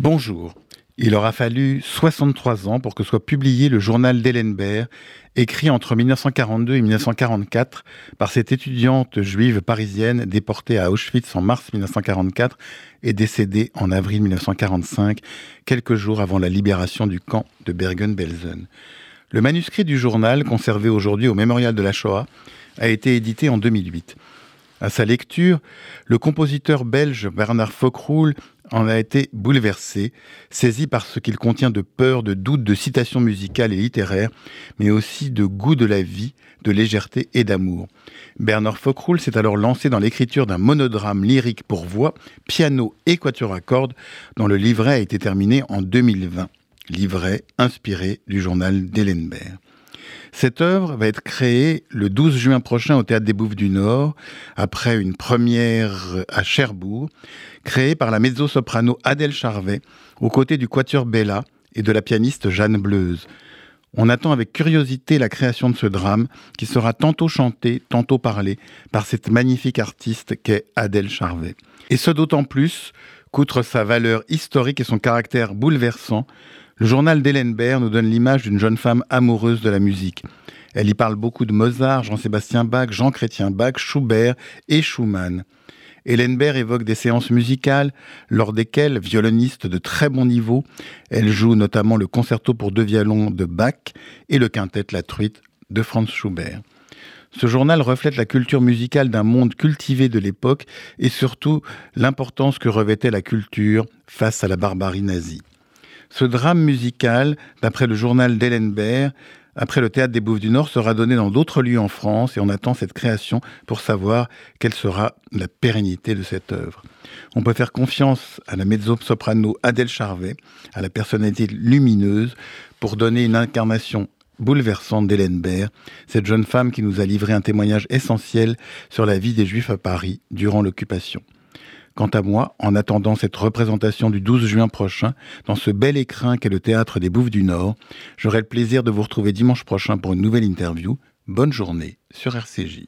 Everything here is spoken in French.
Bonjour. Il aura fallu 63 ans pour que soit publié le journal d'Ellenberg, écrit entre 1942 et 1944 par cette étudiante juive parisienne déportée à Auschwitz en mars 1944 et décédée en avril 1945, quelques jours avant la libération du camp de Bergen-Belsen. Le manuscrit du journal, conservé aujourd'hui au mémorial de la Shoah, a été édité en 2008. À sa lecture, le compositeur belge Bernard Fockroul en a été bouleversé, saisi par ce qu'il contient de peur, de doute, de citations musicales et littéraires, mais aussi de goût de la vie, de légèreté et d'amour. Bernard Fockroul s'est alors lancé dans l'écriture d'un monodrame lyrique pour voix, piano et quatuor à cordes, dont le livret a été terminé en 2020. Livret inspiré du journal d'Ellenberg. Cette œuvre va être créée le 12 juin prochain au Théâtre des Bouffes du Nord, après une première à Cherbourg, créée par la mezzo-soprano Adèle Charvet, aux côtés du quatuor Bella et de la pianiste Jeanne Bleuze. On attend avec curiosité la création de ce drame, qui sera tantôt chanté, tantôt parlé, par cette magnifique artiste qu'est Adèle Charvet. Et ce d'autant plus qu'outre sa valeur historique et son caractère bouleversant, le journal d'Ellenberg nous donne l'image d'une jeune femme amoureuse de la musique. Elle y parle beaucoup de Mozart, Jean-Sébastien Bach, Jean-Chrétien Bach, Schubert et Schumann. Ellenberg évoque des séances musicales lors desquelles, violoniste de très bon niveau, elle joue notamment le concerto pour deux violons de Bach et le quintet La Truite de Franz Schubert. Ce journal reflète la culture musicale d'un monde cultivé de l'époque et surtout l'importance que revêtait la culture face à la barbarie nazie. Ce drame musical, d'après le journal d'Ellenberg, après le théâtre des Bouffes du Nord, sera donné dans d'autres lieux en France et on attend cette création pour savoir quelle sera la pérennité de cette œuvre. On peut faire confiance à la mezzo-soprano Adèle Charvet, à la personnalité lumineuse, pour donner une incarnation bouleversante d'Ellenberg, cette jeune femme qui nous a livré un témoignage essentiel sur la vie des Juifs à Paris durant l'occupation. Quant à moi, en attendant cette représentation du 12 juin prochain, dans ce bel écrin qu'est le théâtre des Bouffes du Nord, j'aurai le plaisir de vous retrouver dimanche prochain pour une nouvelle interview. Bonne journée sur RCJ.